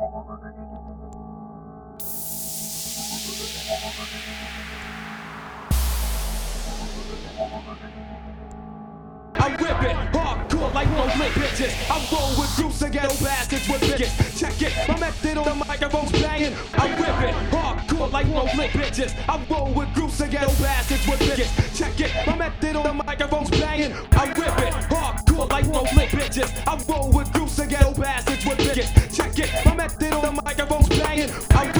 I'm ripping hardcore like no lit bitches. I'm rolling with groups of ghetto bastards with bitches. Check it, my method on the microphone's banging. I'm ripping hardcore like no lit bitches. I'm rolling with groups of ghetto bastards with bitches. Check it, my method on the microphone's banging. I'm ripping hardcore like no lit bitches. I'm microphone's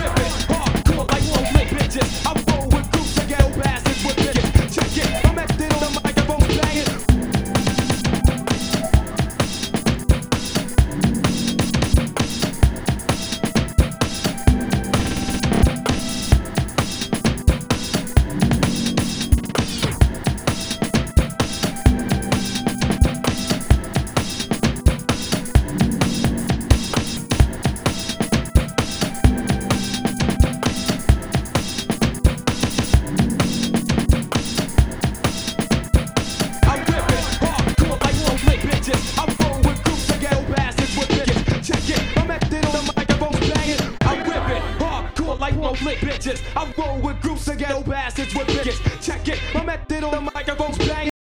bitches. I'm rolling with groups of ghetto bastards with bitches. Check it, my method on the microphone's banging.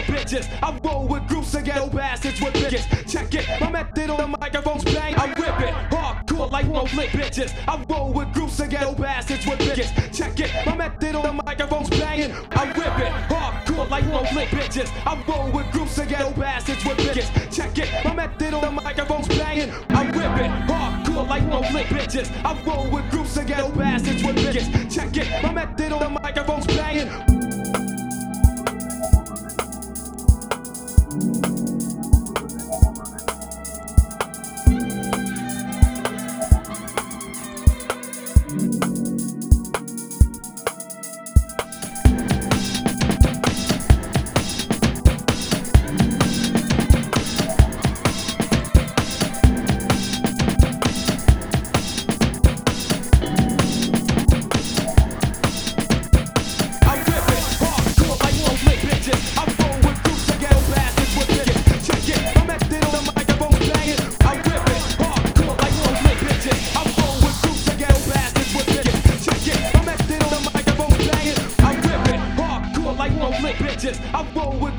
Like bitches. I roll with groups of ghetto bastards with bitches. Check it, my method on the microphone's bang. I'm ripping hardcore like no lit bitches. I roll with groups of ghetto bastards with bitches. Check it, my method on the microphone's banging. I'm ripping hardcore like no lit bitches. I'm rolling with groups of ghetto bastards with bitches. Check it, my method on the microphone's banging. I'm ripping hardcore like no lit bitches. I'm rolling with groups of ghetto bastards with bitches. Check it, my method on the I'm rolling with